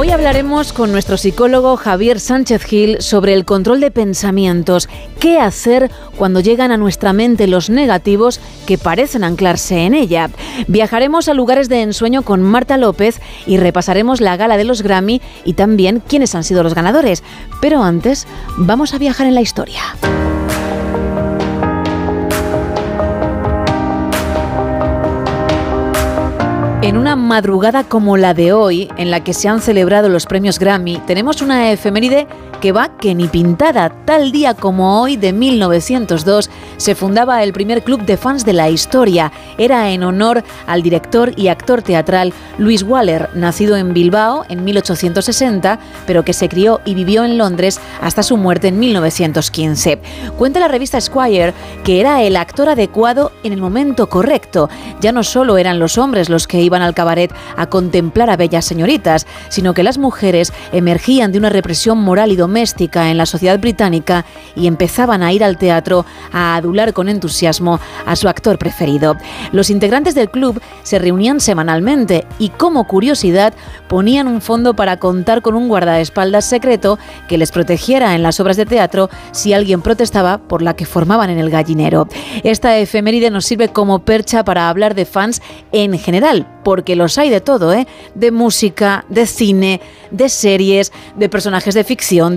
Hoy hablaremos con nuestro psicólogo Javier Sánchez Gil sobre el control de pensamientos. ¿Qué hacer cuando llegan a nuestra mente los negativos que parecen anclarse en ella? Viajaremos a lugares de ensueño con Marta López y repasaremos la gala de los Grammy y también quiénes han sido los ganadores. Pero antes, vamos a viajar en la historia. En una madrugada como la de hoy, en la que se han celebrado los premios Grammy, tenemos una efeméride que va que ni pintada. Tal día como hoy de 1902 se fundaba el primer club de fans de la historia. Era en honor al director y actor teatral Luis Waller, nacido en Bilbao en 1860, pero que se crió y vivió en Londres hasta su muerte en 1915. Cuenta la revista Squire que era el actor adecuado en el momento correcto. Ya no solo eran los hombres los que iban al cabaret a contemplar a bellas señoritas, sino que las mujeres emergían de una represión moral y doméstica en la sociedad británica y empezaban a ir al teatro a adular con entusiasmo a su actor preferido. Los integrantes del club se reunían semanalmente y como curiosidad ponían un fondo para contar con un guardaespaldas secreto que les protegiera en las obras de teatro si alguien protestaba por la que formaban en el gallinero. Esta efeméride nos sirve como percha para hablar de fans en general, porque los hay de todo, ¿eh? De música, de cine, de series, de personajes de ficción,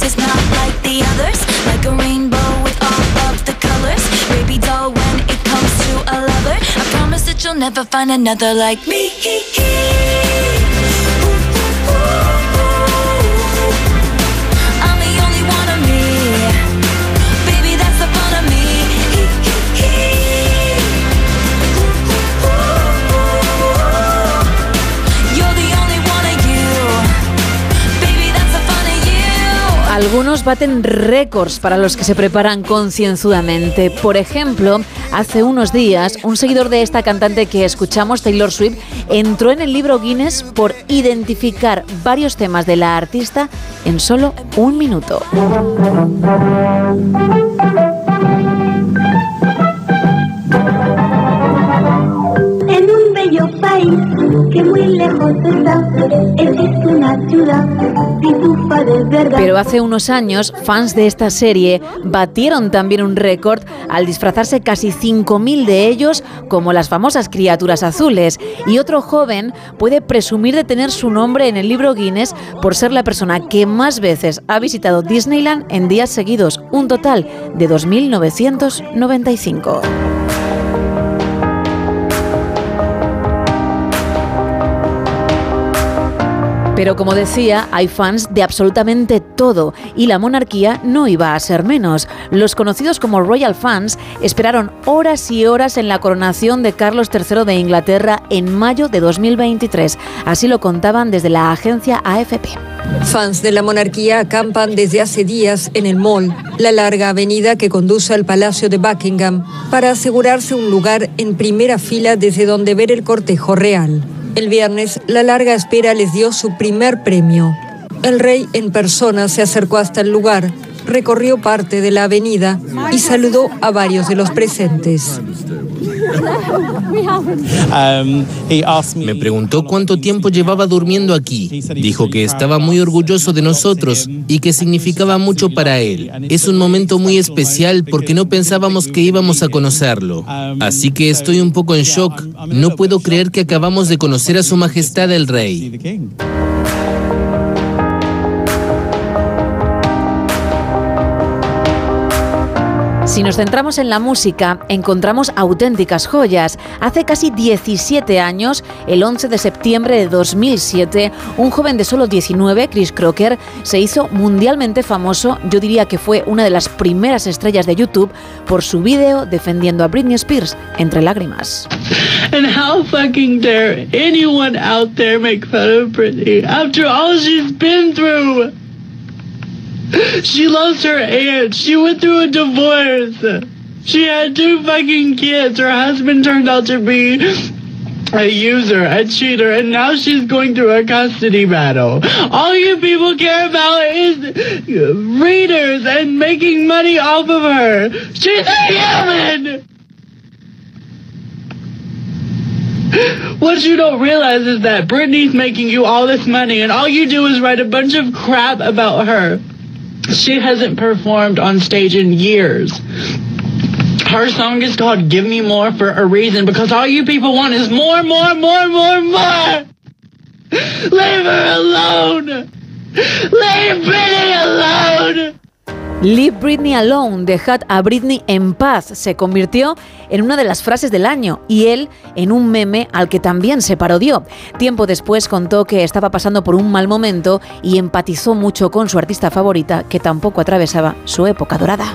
things is not like the others. Like a rainbow with all of the colors. Baby doll, when it comes to a lover, I promise that you'll never find another like me. Algunos baten récords para los que se preparan concienzudamente. Por ejemplo, hace unos días, un seguidor de esta cantante que escuchamos, Taylor Swift, entró en el libro Guinness por identificar varios temas de la artista en solo un minuto. Pero hace unos años, fans de esta serie batieron también un récord al disfrazarse casi 5.000 de ellos como las famosas criaturas azules. Y otro joven puede presumir de tener su nombre en el libro Guinness por ser la persona que más veces ha visitado Disneyland en días seguidos, un total de 2.995. Pero como decía, hay fans de absolutamente todo y la monarquía no iba a ser menos. Los conocidos como Royal Fans esperaron horas y horas en la coronación de Carlos III de Inglaterra en mayo de 2023. Así lo contaban desde la agencia AFP. Fans de la monarquía acampan desde hace días en el Mall, la larga avenida que conduce al Palacio de Buckingham, para asegurarse un lugar en primera fila desde donde ver el cortejo real. El viernes, la larga espera les dio su primer premio. El rey en persona se acercó hasta el lugar, recorrió parte de la avenida y saludó a varios de los presentes. Me preguntó cuánto tiempo llevaba durmiendo aquí. Dijo que estaba muy orgulloso de nosotros y que significaba mucho para él. Es un momento muy especial porque no pensábamos que íbamos a conocerlo. Así que estoy un poco en shock. No puedo creer que acabamos de conocer a Su Majestad el Rey. Si nos centramos en la música, encontramos auténticas joyas. Hace casi 17 años, el 11 de septiembre de 2007, un joven de solo 19, Chris Crocker, se hizo mundialmente famoso. Yo diría que fue una de las primeras estrellas de YouTube por su vídeo defendiendo a Britney Spears entre lágrimas. And how fucking dare anyone out there make fun of Britney after all she's been through? She lost her aunt. She went through a divorce. She had two fucking kids. Her husband turned out to be a user, a cheater, and now she's going through a custody battle. All you people care about is readers and making money off of her. She's a human! What you don't realize is that Britney's making you all this money, and all you do is write a bunch of crap about her. She hasn't performed on stage in years. Her song is called Give Me More for a reason because all you people want is more, more, more, more, more. Leave her alone. Leave Britney alone. Leave Britney alone, dejad a Britney en paz, se convirtió en una de las frases del año y él en un meme al que también se parodió. Tiempo después contó que estaba pasando por un mal momento y empatizó mucho con su artista favorita que tampoco atravesaba su época dorada.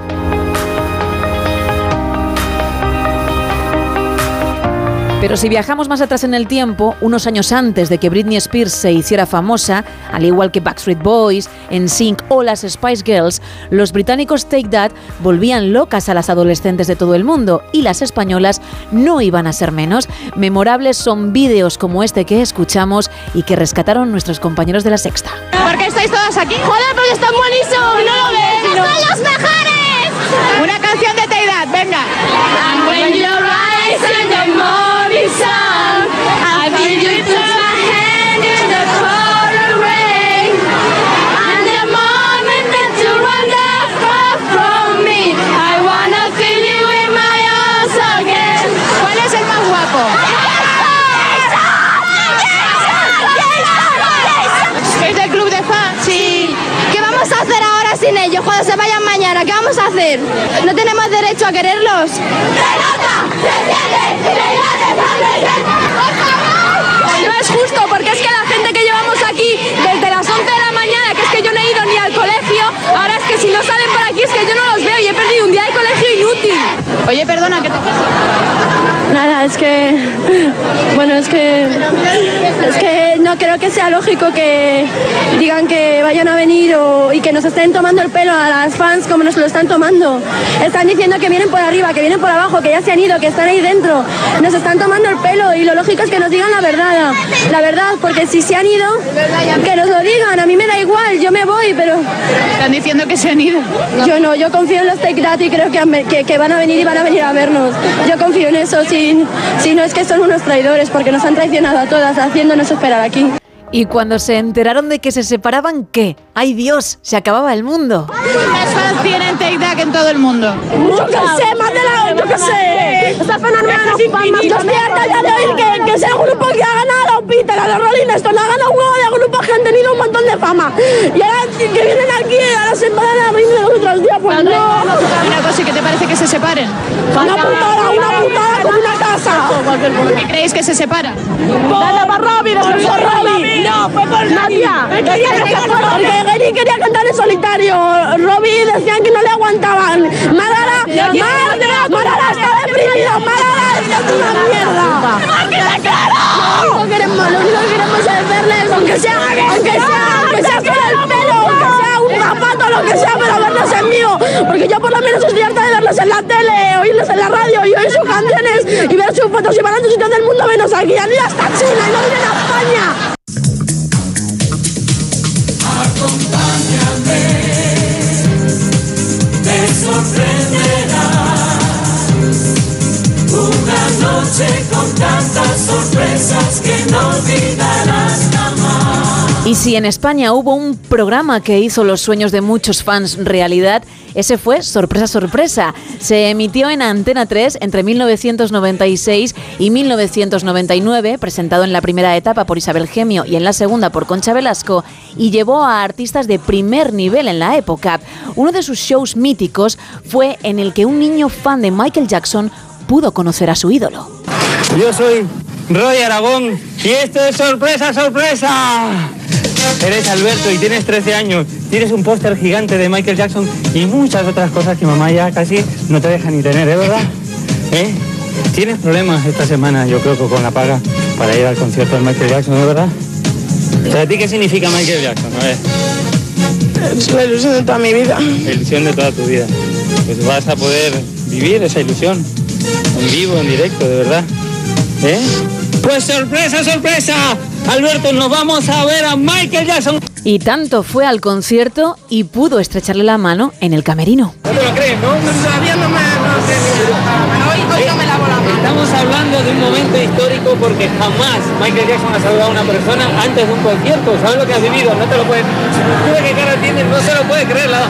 Pero si viajamos más atrás en el tiempo, unos años antes de que Britney Spears se hiciera famosa, al igual que Backstreet Boys, NSYNC o las Spice Girls, los británicos Take That volvían locas a las adolescentes de todo el mundo y las españolas no iban a ser menos. Memorables son vídeos como este que escuchamos y que rescataron nuestros compañeros de la Sexta. ¿Por qué estáis todas aquí? Joder, porque están buenísimos, no lo ves. ¡Son los mejores! Una canción de Take That, venga. And when you rise sin ellos cuando se vayan mañana? ¿Qué vamos a hacer? ¿No tenemos a quererlos? No es justo porque es que la gente que llevamos aquí desde las 11 de la mañana, que es que yo no he ido ni al colegio, ahora es que si no salen por aquí es que yo no los veo y he perdido un día de colegio inútil. Oye, perdona, ¿qué te Nada, es que. Bueno, es que. Es que no creo que sea lógico que digan que vayan a venir o, y que nos estén tomando el pelo a las fans como nos lo están tomando. Están diciendo que vienen por arriba, que vienen por abajo, que ya se han ido, que están ahí dentro. Nos están tomando el pelo y lo lógico es que nos digan la verdad. La verdad, porque si se han ido, que nos lo digan. A mí me da igual, yo me voy, pero. Están diciendo que se han ido. Yo no, yo confío en los Take That y creo que, que, que van a venir y van a venir a vernos. Yo confío en eso, si, si no es que son unos traidores, porque nos han traicionado a todas, haciéndonos esperar aquí. Y cuando se enteraron de que se separaban, ¿qué? ¡Ay Dios! Se acababa el mundo. ¿Cuántas fans tienen Take That en todo el mundo? Yo qué sé, más de la, yo qué sé. Está fenomenal, más despierta ya de oír que, que sea un grupo que ha ganado Peter, a los Rolling Stones, ha ganado un huevo de grupos que han tenido un montón de fama. Y ahora que vienen aquí, ahora se van a venir de nosotros días, pues no. Una cosa, ¿y ¿qué te parece que se separen? Una putada, una putada como una casa. ¿Por qué creéis que se separan? Dale para Robbie, por Robbie. No, fue por Nadia. Porque Gary quería cantar en solitario. Robbie decían que no le aguantaban. Marara, Marara, Marara está deprimido. Marara es una mierda. Lo único que queremos, lo único que queremos es verles, aunque sea, aunque sea, aunque sea con el pelo, aunque sea un zapato, lo que sea, pero verlos en vivo. Porque yo por lo menos estoy harta de verlos en la tele, oírlos en la radio y oír sus canciones y ver sus fotos y van a otros sitios del mundo menos aquí. Han ido hasta China y no vienen a España. te sorprenderá. Noche con tantas sorpresas que no olvidarás jamás. Y si en España hubo un programa que hizo los sueños de muchos fans realidad, ese fue Sorpresa Sorpresa. Se emitió en Antena 3 entre 1996 y 1999, presentado en la primera etapa por Isabel Gemio y en la segunda por Concha Velasco, y llevó a artistas de primer nivel en la época. Uno de sus shows míticos fue en el que un niño fan de Michael Jackson pudo conocer a su ídolo. Yo soy Roy Aragón y esto es sorpresa, sorpresa. Eres Alberto y tienes 13 años, tienes un póster gigante de Michael Jackson y muchas otras cosas que mamá ya casi no te deja ni tener, ¿eh, verdad? ¿Eh? Tienes problemas esta semana, yo creo que con la paga para ir al concierto de Michael Jackson, ¿no verdad? ¿Para ti qué significa Michael Jackson? A ver. Es la ilusión de toda mi vida. La ilusión de toda tu vida. Pues vas a poder vivir esa ilusión en vivo, en directo, de verdad. ¿Eh? Pues sorpresa, sorpresa. Alberto, nos vamos a ver a Michael Jackson. Y tanto fue al concierto y pudo estrecharle la mano en el camerino. No te lo crees, ¿no? Todavía no me, no sé, hoy, hoy no me lavo la mano. Estamos hablando de un momento histórico porque jamás Michael Jackson ha saludado a una persona antes de un concierto. ¿Sabes lo que has vivido? No te lo puedes... Mira qué cara tiene, no se lo puede creer. la-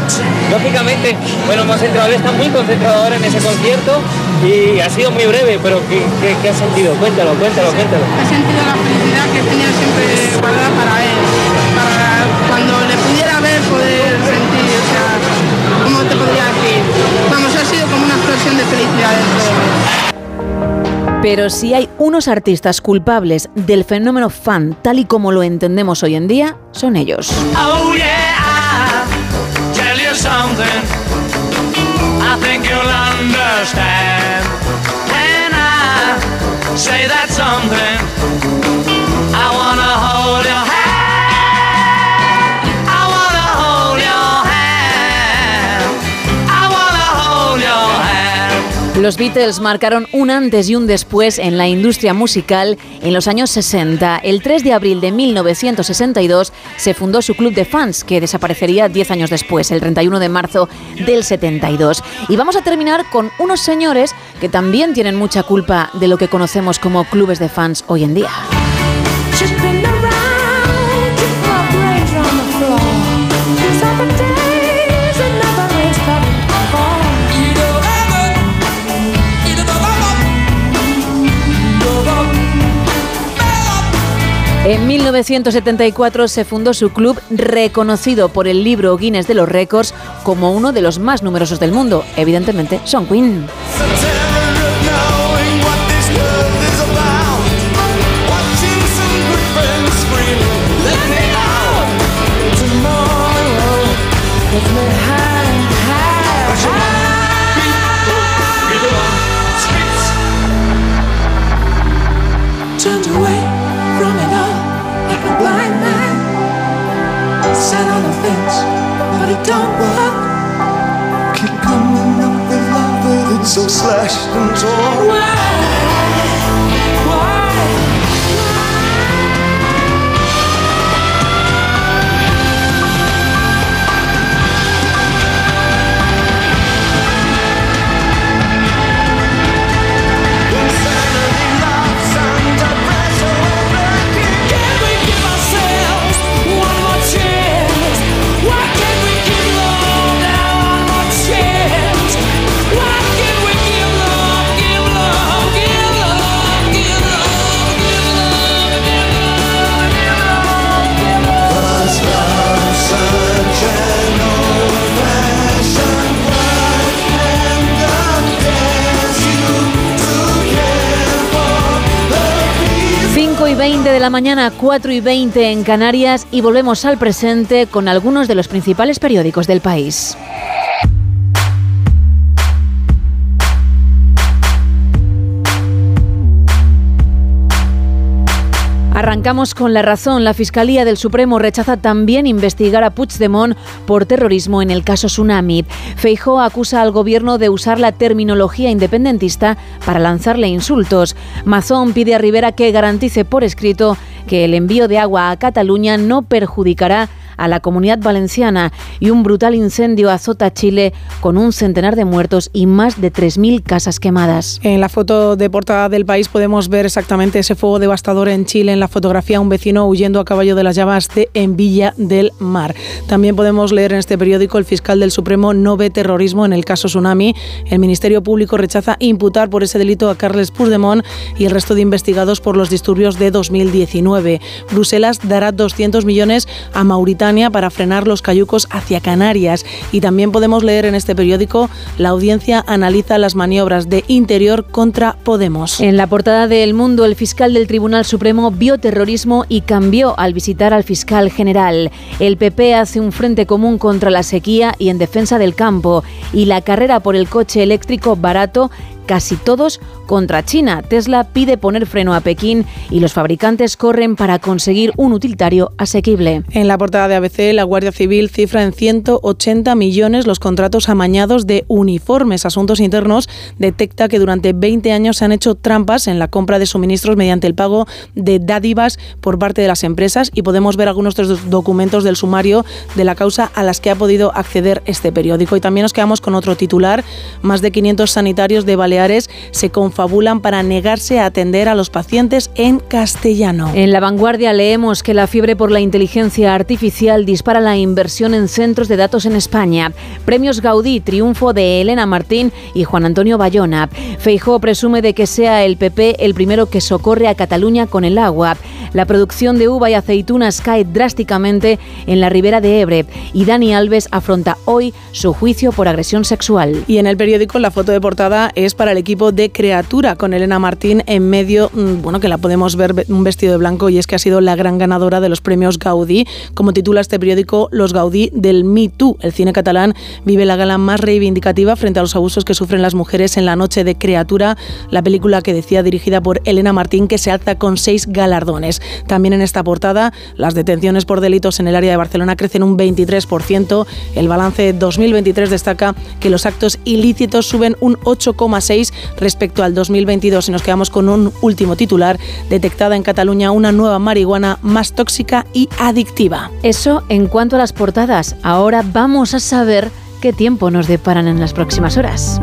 Lógicamente, bueno, hemos entrado, está muy concentrado ahora en ese concierto y ha sido muy breve, pero ¿qué, qué, qué has sentido? Cuéntalo, cuéntalo, cuéntalo. He sentido la felicidad que he tenido siempre guardada para él. Para cuando le pudiera ver, poder sentir, o sea, ¿cómo te podría decir? Vamos, ha sido como una explosión de felicidad dentro de. Pero si hay unos artistas culpables del fenómeno fan tal y como lo entendemos hoy en día, son ellos. Oh yeah, I'll tell you say Los Beatles marcaron un antes y un después en la industria musical en los años 60. El 3 de abril de 1962 se fundó su club de fans, que desaparecería 10 años después, el 31 de marzo del 72. Y vamos a terminar con unos señores que también tienen mucha culpa de lo que conocemos como clubes de fans hoy en día. En 1974 se fundó su club reconocido por el libro Guinness de los Récords como uno de los más numerosos del mundo. Evidentemente, son Queen. Slashed and torn. Mañana, 4 y 20 en Canarias y volvemos al presente con algunos de los principales periódicos del país. Arrancamos con la razón. La Fiscalía del Supremo rechaza también investigar a Puigdemont por terrorismo en el caso Tsunami. Feijó acusa al gobierno de usar la terminología independentista para lanzarle insultos. Mazón pide a Rivera que garantice por escrito que el envío de agua a Cataluña no perjudicará a la comunidad valenciana y un brutal incendio azota Chile con un centenar de muertos y más de 3.000 casas quemadas. En la foto de portada del país podemos ver exactamente ese fuego devastador en Chile. En la fotografía un vecino huyendo a caballo de las llamas de en Villa del Mar. También podemos leer en este periódico el fiscal del Supremo no ve terrorismo en el caso Tsunami. El Ministerio Público rechaza imputar por ese delito a Carles Puigdemont y el resto de investigados por los disturbios de 2019. Bruselas dará 200 millones a Mauritania para frenar los cayucos hacia Canarias. Y también podemos leer en este periódico la audiencia analiza las maniobras de Interior contra Podemos. En la portada de El Mundo, el fiscal del Tribunal Supremo vio terrorismo y cambió al visitar al fiscal general. El PP hace un frente común contra la sequía y en defensa del campo. Y la carrera por el coche eléctrico barato casi todos contra China. Tesla pide poner freno a Pekín y los fabricantes corren para conseguir un utilitario asequible. En la portada de ABC, la Guardia Civil cifra en 180 millones los contratos amañados de uniformes. Asuntos Internos detecta que durante 20 años se han hecho trampas en la compra de suministros mediante el pago de dádivas por parte de las empresas y podemos ver algunos documentos del sumario de la causa a las que ha podido acceder este periódico. Y también nos quedamos con otro titular. Más de 500 sanitarios de Baleares se confabulan para negarse a atender a los pacientes en castellano. En la vanguardia leemos que la fiebre por la inteligencia artificial dispara la inversión en centros de datos en España. Premios Gaudí, triunfo de Elena Martín y Juan Antonio Bayona. Feijó presume de que sea el PP el primero que socorre a Cataluña con el agua. La producción de uva y aceitunas cae drásticamente en la ribera de Ebre y Dani Alves afronta hoy su juicio por agresión sexual. Y en el periódico la foto de portada es para el equipo de Con Elena Martín en medio, mm, bueno, que la podemos ver un vestido de blanco y es que ha sido la gran ganadora de los premios Gaudí. Como titula este periódico, Los Gaudí del Me Too. El cine catalán vive la gala más reivindicativa frente a los abusos que sufren las mujeres en la noche de Creatura, la película que decía dirigida por Elena Martín que se alza con seis galardones. También en esta portada, las detenciones por delitos en el área de Barcelona crecen un 23%. El balance 2023 destaca que los actos ilícitos suben un 8,6 respecto al 2022 y nos quedamos con un último titular, detectada en Cataluña una nueva marihuana más tóxica y adictiva. Eso en cuanto a las portadas. Ahora vamos a saber qué tiempo nos deparan en las próximas horas.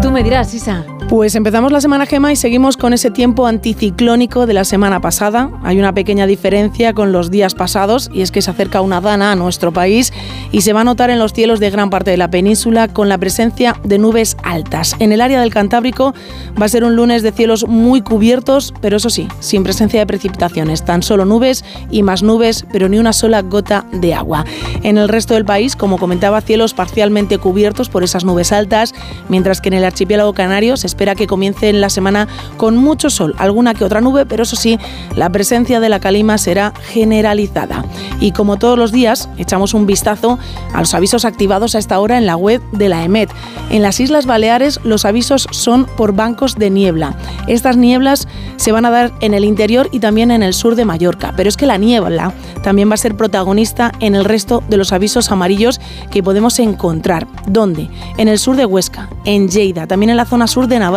Tú me dirás, Isa. Pues empezamos la semana Gema y seguimos con ese tiempo anticiclónico de la semana pasada. Hay una pequeña diferencia con los días pasados y es que se acerca una dana a nuestro país y se va a notar en los cielos de gran parte de la península con la presencia de nubes altas. En el área del Cantábrico va a ser un lunes de cielos muy cubiertos, pero eso sí, sin presencia de precipitaciones, tan solo nubes y más nubes, pero ni una sola gota de agua. En el resto del país, como comentaba, cielos parcialmente cubiertos por esas nubes altas, mientras que en el archipiélago canario se espera que comience la semana con mucho sol, alguna que otra nube, pero eso sí, la presencia de la calima será generalizada. Y como todos los días, echamos un vistazo a los avisos activados a esta hora en la web de la EMET. En las Islas Baleares los avisos son por bancos de niebla. Estas nieblas se van a dar en el interior y también en el sur de Mallorca, pero es que la niebla también va a ser protagonista en el resto de los avisos amarillos que podemos encontrar. ¿Dónde? En el sur de Huesca, en Lleida, también en la zona sur de Navarra,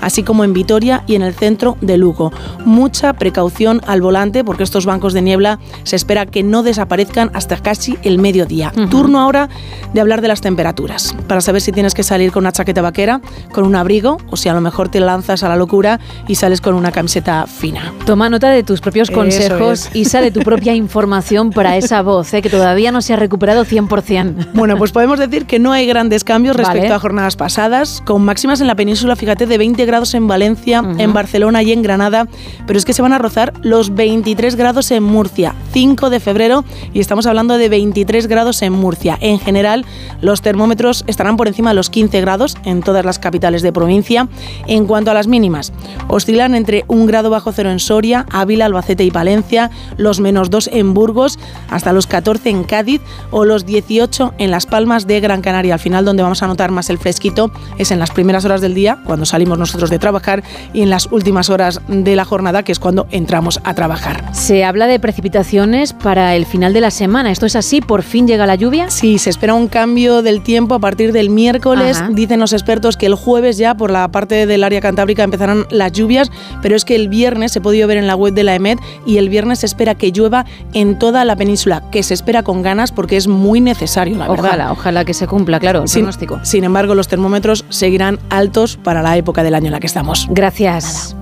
así como en Vitoria y en el centro de Lugo. Mucha precaución al volante porque estos bancos de niebla se espera que no desaparezcan hasta casi el mediodía. Turno ahora de hablar de las temperaturas, para saber si tienes que salir con una chaqueta vaquera, con un abrigo o si a lo mejor te lanzas a la locura y sales con una camiseta fina. Toma nota de tus propios consejos es. y sale tu propia información para esa voz, ¿eh? que todavía no se ha recuperado 100%. Bueno, pues podemos decir que no hay grandes cambios respecto Vale. a jornadas pasadas, con máximas en la península, fíjate, de 20 grados en Valencia, en Barcelona y en Granada, pero es que se van a rozar los 23 grados en Murcia, 5 de febrero, y estamos hablando de 23 grados en Murcia. En general, los termómetros estarán por encima de los 15 grados en todas las capitales de provincia. En cuanto a las mínimas, oscilan entre un grado bajo cero en Soria, Ávila, Albacete y Palencia, los menos 2 en Burgos, hasta los 14 en Cádiz o los 18 en Las Palmas de Gran Canaria. Al final, donde vamos a notar más el fresquito es en las primeras horas del día, cuando salimos nosotros de trabajar, y en las últimas horas de la jornada, que es cuando entramos a trabajar. Se habla de precipitaciones para el final de la semana. ¿Esto es así? ¿Por fin llega la lluvia? Sí, se espera un cambio del tiempo a partir del miércoles. Ajá. Dicen los expertos que el jueves ya por la parte del área cantábrica empezarán las lluvias, pero es que el viernes se ha podido ver en la web de la EMED y el viernes se espera que llueva en toda la península, que se espera con ganas porque es muy necesario, la verdad. Ojalá, ojalá que se cumpla, claro, el Sin, pronóstico. sin embargo, los termómetros seguirán altos para la época del año en la que estamos. Gracias. Y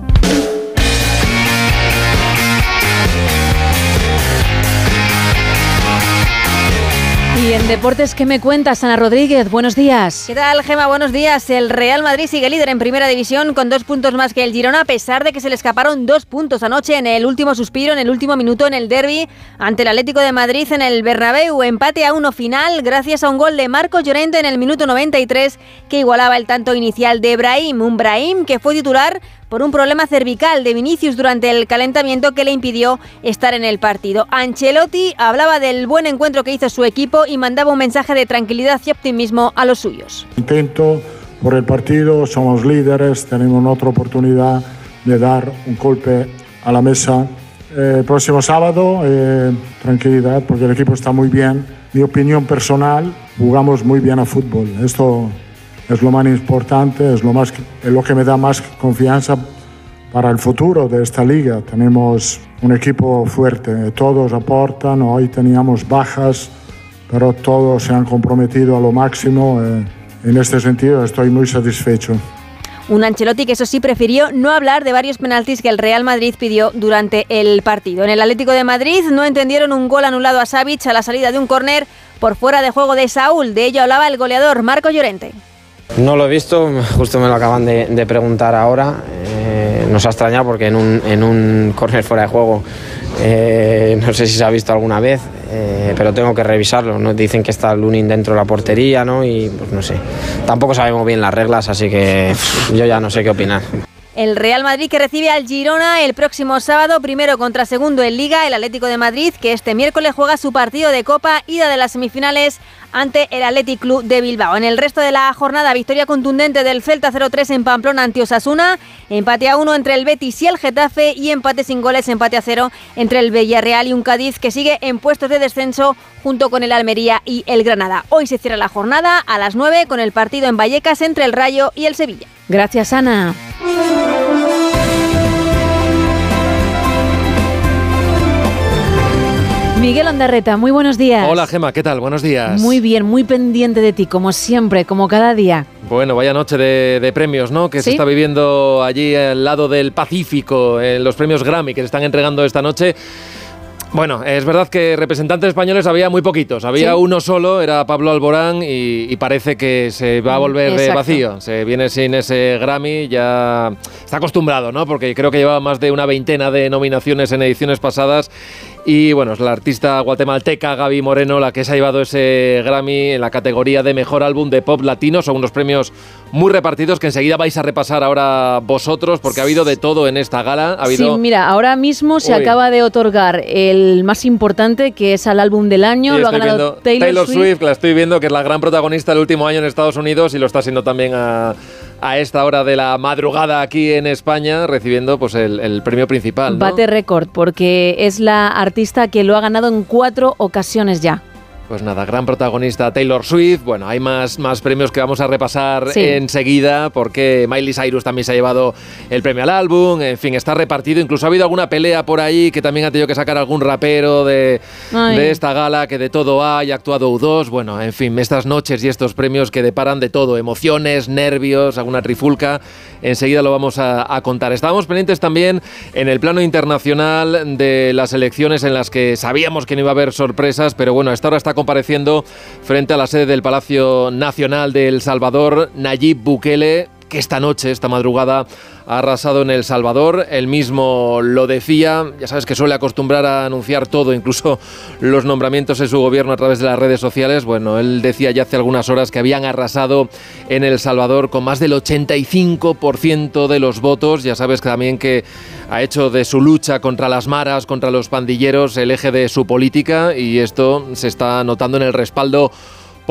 deportes, ¿qué me cuentas, Ana Rodríguez? Buenos días. ¿Qué tal, Gema? Buenos días. El Real Madrid sigue líder en primera división con dos puntos más que el Girona, a pesar de que se le escaparon dos puntos anoche en el último suspiro, en el último minuto en el derby ante el Atlético de Madrid en el Bernabéu. Empate a uno final gracias a un gol de Marco Llorente en el minuto 93 que igualaba el tanto inicial de Brahim. Un Brahim que fue titular por un problema cervical de Vinicius durante el calentamiento que le impidió estar en el partido. Ancelotti hablaba del buen encuentro que hizo su equipo y mandaba un mensaje de tranquilidad y optimismo a los suyos. Contento por el partido, somos líderes, tenemos otra oportunidad de dar un golpe a la mesa. Eh, próximo sábado, eh, tranquilidad, porque el equipo está muy bien. Mi opinión personal, jugamos muy bien a fútbol. Esto es lo más importante, es lo, que me da más confianza para el futuro de esta liga. Tenemos un equipo fuerte, todos aportan, hoy teníamos bajas, pero todos se han comprometido a lo máximo. eh, en este sentido estoy muy satisfecho. Un Ancelotti que eso sí prefirió no hablar de varios penaltis que el Real Madrid pidió durante el partido. En el Atlético de Madrid no entendieron un gol anulado a Savic a la salida de un córner por fuera de juego de Saúl. De ello hablaba el goleador Marco Llorente. No lo he visto, justo me lo acaban de, de preguntar ahora. Eh, nos ha extrañado porque en un, en un córner fuera de juego eh, no sé si se ha visto alguna vez, eh, pero tengo que revisarlo. ¿no? Dicen que está Lunin dentro de la portería ¿no? y pues no sé. Tampoco sabemos bien las reglas, así que yo ya no sé qué opinar. El Real Madrid que recibe al Girona el próximo sábado, primero contra segundo en Liga, el Atlético de Madrid, que este miércoles juega su partido de Copa, ida de las semifinales ante el Athletic Club de Bilbao. En el resto de la jornada, victoria contundente del Celta 0-3 en Pamplona ante Osasuna, empate a uno entre el Betis y el Getafe y empate sin goles, empate a cero entre el Villarreal y un Cádiz que sigue en puestos de descenso junto con el Almería y el Granada. Hoy se cierra la jornada a las 9 con el partido en Vallecas entre el Rayo y el Sevilla. Gracias, Ana. Miguel Ondarreta, muy buenos días. Hola Gema, ¿qué tal? Buenos días. Muy bien, muy pendiente de ti, como siempre, como cada día. Bueno, vaya noche de, de premios, ¿no? Que se está viviendo allí al lado del Pacífico, en los premios Grammy que se están entregando esta noche. Bueno, es verdad que representantes españoles había muy poquitos. Había Sí. uno solo, era Pablo Alborán, y, y parece que se va a volver eh, Exacto. vacío. Se viene sin ese Grammy, ya está acostumbrado, ¿no? Porque creo que llevaba más de una veintena de nominaciones en ediciones pasadas. Y bueno, es la artista guatemalteca Gaby Moreno la que se ha llevado ese Grammy en la categoría de mejor álbum de pop latino. Son unos premios muy repartidos que enseguida vais a repasar ahora vosotros, porque ha habido de todo en esta gala. Ha habido Sí, mira, ahora mismo se Uy. acaba de otorgar el más importante, que es al álbum del año. Lo ha ganado viendo Taylor, Swift. que la estoy viendo, que es la gran protagonista del último año en Estados Unidos y lo está siendo también a, a esta hora de la madrugada aquí en España, recibiendo pues el, premio principal. ¿no? Bate récord, porque es la artista que lo ha ganado en cuatro ocasiones ya. Pues nada, gran protagonista Taylor Swift. Bueno, hay más, más premios que vamos a repasar Sí. enseguida, porque Miley Cyrus también se ha llevado el premio al álbum. En fin, está repartido. Incluso ha habido alguna pelea por ahí que también ha tenido que sacar algún rapero de, de esta gala, que de todo hay, ha actuado U2. Bueno, en fin, estas noches y estos premios que deparan de todo: emociones, nervios, alguna trifulca. Enseguida lo vamos a, a contar. Estábamos pendientes también en el plano internacional de las elecciones en las que sabíamos que no iba a haber sorpresas, pero bueno, a esta hora está compareciendo frente a la sede del Palacio Nacional de El Salvador Nayib Bukele, que esta noche, esta madrugada, ha arrasado en El Salvador. Él mismo lo decía, ya sabes que suele acostumbrar a anunciar todo, incluso los nombramientos en su gobierno a través de las redes sociales. Bueno, él decía ya hace algunas horas que habían arrasado en El Salvador con más del 85% de los votos. Ya sabes que también que ha hecho de su lucha contra las maras, contra los pandilleros, el eje de su política y esto se está notando en el respaldo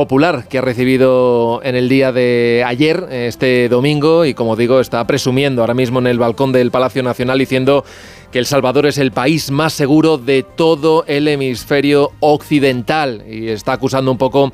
popular que ha recibido en el día de ayer, este domingo, y como digo, está presumiendo ahora mismo en el balcón del Palacio Nacional diciendo que El Salvador es el país más seguro de todo el hemisferio occidental y está acusando un poco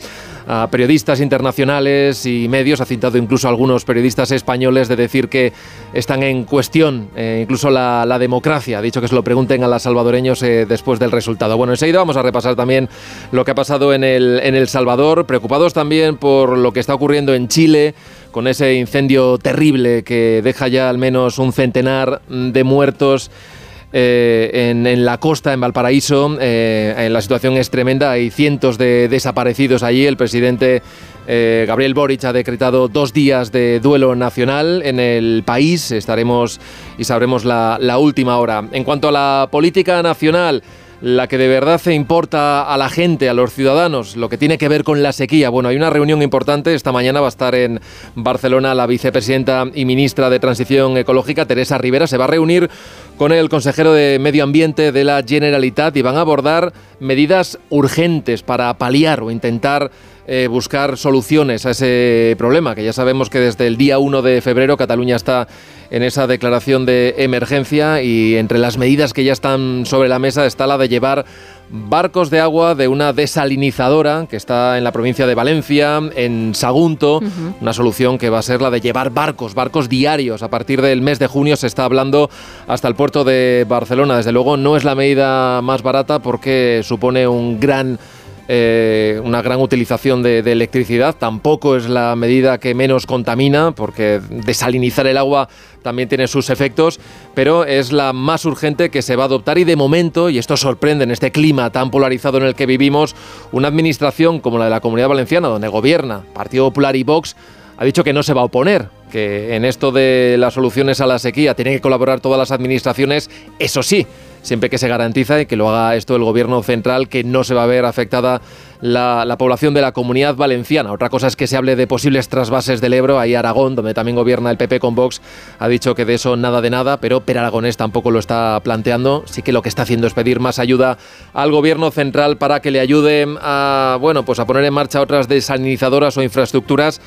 a periodistas internacionales y medios, ha citado incluso a algunos periodistas españoles de decir que están en cuestión eh, incluso la, democracia. Ha dicho que se lo pregunten a los salvadoreños eh, después del resultado. Bueno, enseguida vamos a repasar también lo que ha pasado en el, en el Salvador, preocupados también por lo que está ocurriendo en Chile con ese incendio terrible que deja ya al menos un centenar de muertos. Eh, en, la costa, en Valparaíso. Eh, la situación es tremenda, hay cientos de desaparecidos allí. El presidente eh, Gabriel Boric ha decretado dos días de duelo nacional en el país. Estaremos y sabremos la, la última hora. En cuanto a la política nacional, la que de verdad se importa a la gente, a los ciudadanos, lo que tiene que ver con la sequía. Bueno, hay una reunión importante, esta mañana va a estar en Barcelona la vicepresidenta y ministra de Transición Ecológica, Teresa Rivera, se va a reunir con el consejero de Medio Ambiente de la Generalitat y van a abordar medidas urgentes para paliar o intentar eh, buscar soluciones a ese problema, que ya sabemos que desde el día 1 de febrero Cataluña está en esa declaración de emergencia y entre las medidas que ya están sobre la mesa está la de llevar barcos de agua de una desalinizadora que está en la provincia de Valencia, en Sagunto, una solución que va a ser la de llevar barcos, barcos diarios. A partir del mes de junio se está hablando hasta el puerto de Barcelona. Desde luego no es la medida más barata porque supone un gran eh, una gran utilización de, electricidad. Tampoco es la medida que menos contamina, porque desalinizar el agua también tiene sus efectos, pero es la más urgente que se va a adoptar y de momento, y esto sorprende en este clima tan polarizado en el que vivimos, una administración como la de la Comunidad Valenciana, donde gobierna Partido Popular y Vox, ha dicho que no se va a oponer, que en esto de las soluciones a la sequía tienen que colaborar todas las administraciones, eso sí, siempre que se garantiza y que lo haga esto el gobierno central, que no se va a ver afectada la, población de la comunidad valenciana. Otra cosa es que se hable de posibles trasvases del Ebro, ahí Aragón, donde también gobierna el PP con Vox, ha dicho que de eso nada de nada, pero Per Aragonés tampoco lo está planteando. Sí que lo que está haciendo es pedir más ayuda al gobierno central para que le ayude a, bueno, pues a poner en marcha otras desalinizadoras o infraestructuras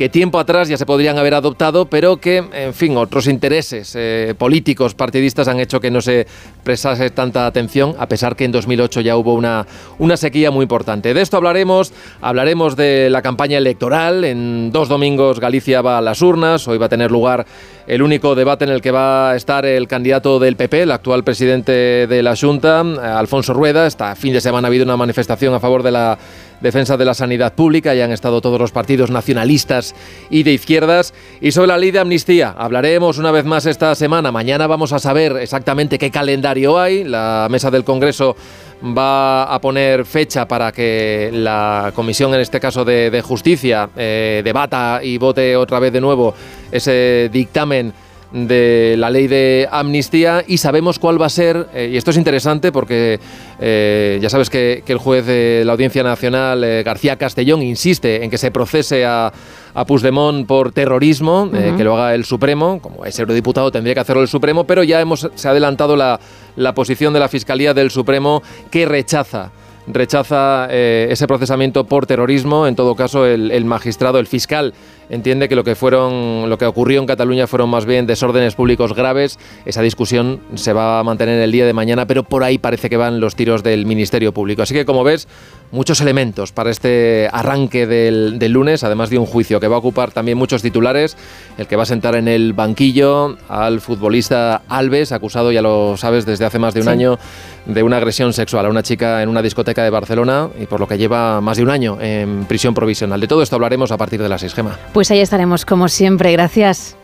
que tiempo atrás ya se podrían haber adoptado, pero que, en fin, otros intereses eh, políticos, partidistas han hecho que no se prestase tanta atención, a pesar que en 2008 ya hubo una, una sequía muy importante. De esto hablaremos, hablaremos de la campaña electoral. En dos domingos Galicia va a las urnas, hoy va a tener lugar el único debate en el que va a estar el candidato del PP, el actual presidente de la Junta, Alfonso Rueda. Esta fin de semana ha habido una manifestación a favor de la defensa de la sanidad pública, ya han estado todos los partidos nacionalistas y de izquierdas. Y sobre la ley de amnistía, hablaremos una vez más esta semana. Mañana vamos a saber exactamente qué calendario hay. La mesa del Congreso va a poner fecha para que la comisión, en este caso de, justicia, eh, debata y vote otra vez de nuevo ese dictamen de la ley de amnistía y sabemos cuál va a ser, eh, y esto es interesante porque eh, ya sabes que, el juez de la Audiencia Nacional, eh, García Castellón, insiste en que se procese a, a Puigdemont por terrorismo, que lo haga el Supremo, como es eurodiputado tendría que hacerlo el Supremo, pero ya hemos, se ha adelantado la, la posición de la Fiscalía del Supremo que rechaza rechaza ese procesamiento por terrorismo. En todo caso, el magistrado, el fiscal entiende que lo que fueron lo que ocurrió en Cataluña fueron más bien desórdenes públicos graves. Esa discusión se va a mantener el día de mañana, pero por ahí parece que van los tiros del Ministerio Público. Así que como ves, muchos elementos para este arranque del, lunes, además de un juicio que va a ocupar también muchos titulares, el que va a sentar en el banquillo al futbolista Alves, acusado, ya lo sabes, desde hace más de un año de una agresión sexual a una chica en una discoteca de Barcelona y por lo que lleva más de un año en prisión provisional. De todo esto hablaremos a partir de las seis, Gema. Pues ahí estaremos como siempre, gracias.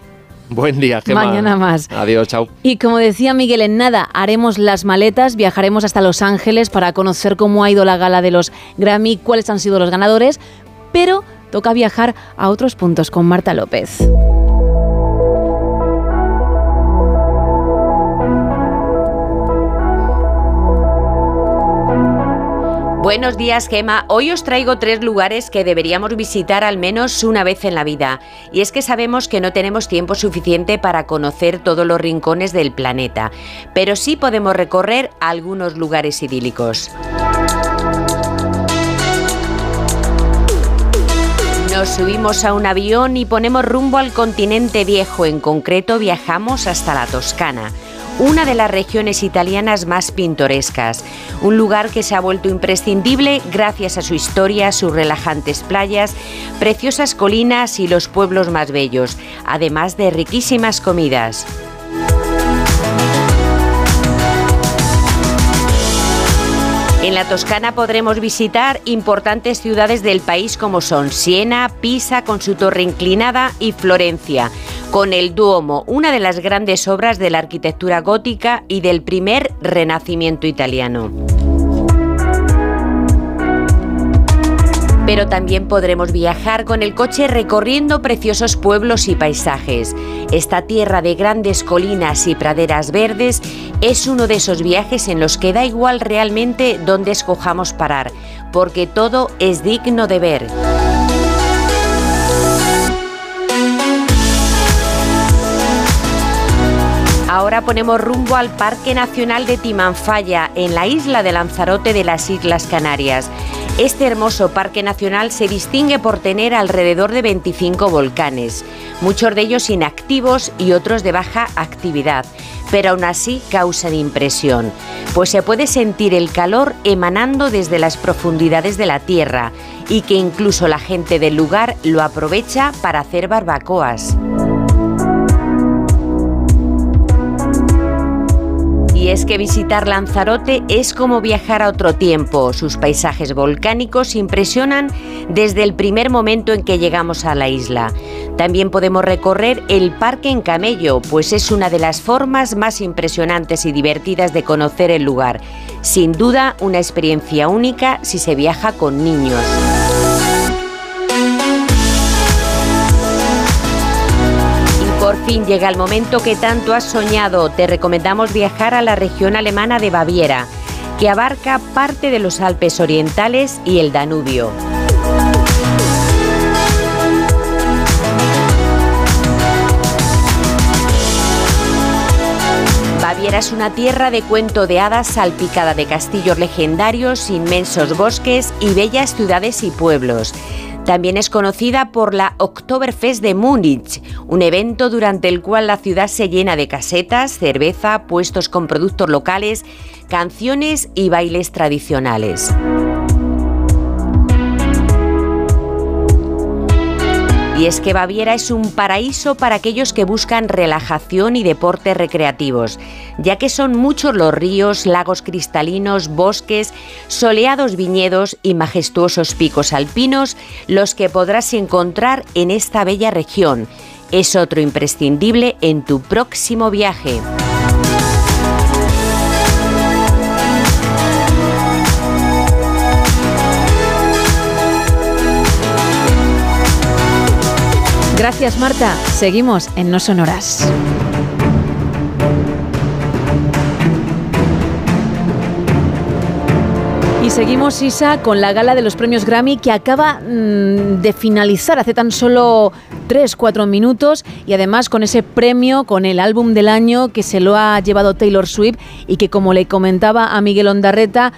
Buen día, Gemma. Mañana más. Adiós, chao. Y como decía Miguel, en nada haremos las maletas, viajaremos hasta Los Ángeles para conocer cómo ha ido la gala de los Grammy, cuáles han sido los ganadores, pero toca viajar a otros puntos con Marta López. Buenos días, Gema. Hoy os traigo tres lugares que deberíamos visitar al menos una vez en la vida. Y es que sabemos que no tenemos tiempo suficiente para conocer todos los rincones del planeta, pero sí podemos recorrer algunos lugares idílicos. Nos subimos a un avión y ponemos rumbo al continente viejo, en concreto viajamos hasta la Toscana una de las regiones italianas más pintorescas, un lugar que se ha vuelto imprescindible gracias a su historia, sus relajantes playas, preciosas colinas y los pueblos más bellos, además de riquísimas comidas. En la Toscana podremos visitar importantes ciudades del país como son Siena, Pisa con su torre inclinada y Florencia, con el Duomo, una de las grandes obras de la arquitectura gótica y del primer renacimiento italiano. Pero también podremos viajar con el coche recorriendo preciosos pueblos y paisajes. Esta tierra de grandes colinas y praderas verdes es uno de esos viajes en los que da igual realmente dónde escojamos parar, porque todo es digno de ver. Ahora ponemos rumbo al Parque Nacional de Timanfaya, en la isla de Lanzarote de las Islas Canarias. Este hermoso parque nacional se distingue por tener alrededor de 25 volcanes, muchos de ellos inactivos y otros de baja actividad, pero aún así causan impresión, pues se puede sentir el calor emanando desde las profundidades de la Tierra y que incluso la gente del lugar lo aprovecha para hacer barbacoas. Y es que visitar Lanzarote es como viajar a otro tiempo. Sus paisajes volcánicos impresionan desde el primer momento en que llegamos a la isla. También podemos recorrer el parque en camello, pues es una de las formas más impresionantes y divertidas de conocer el lugar. Sin duda, una experiencia única si se viaja con niños. Fin llega el momento que tanto has soñado. Te recomendamos viajar a la región alemana de Baviera, que abarca parte de los Alpes orientales y el Danubio. Baviera es una tierra de cuento de hadas salpicada de castillos legendarios, inmensos bosques y bellas ciudades y pueblos. También es conocida por la Oktoberfest de Múnich, un evento durante el cual la ciudad se llena de casetas, cerveza, puestos con productos locales, canciones y bailes tradicionales. Y es que Baviera es un paraíso para aquellos que buscan relajación y deportes recreativos, ya que son muchos los ríos, lagos cristalinos, bosques, soleados viñedos y majestuosos picos alpinos los que podrás encontrar en esta bella región. Es otro imprescindible en tu próximo viaje. Gracias Marta. Seguimos en No Sonoras. Y seguimos, Isa, con la gala de los premios Grammy que acaba mm, de finalizar hace tan solo 3-4 minutos y además con ese premio, con el álbum del año que se lo ha llevado Taylor Swift y que como le comentaba a Miguel Ondarreta,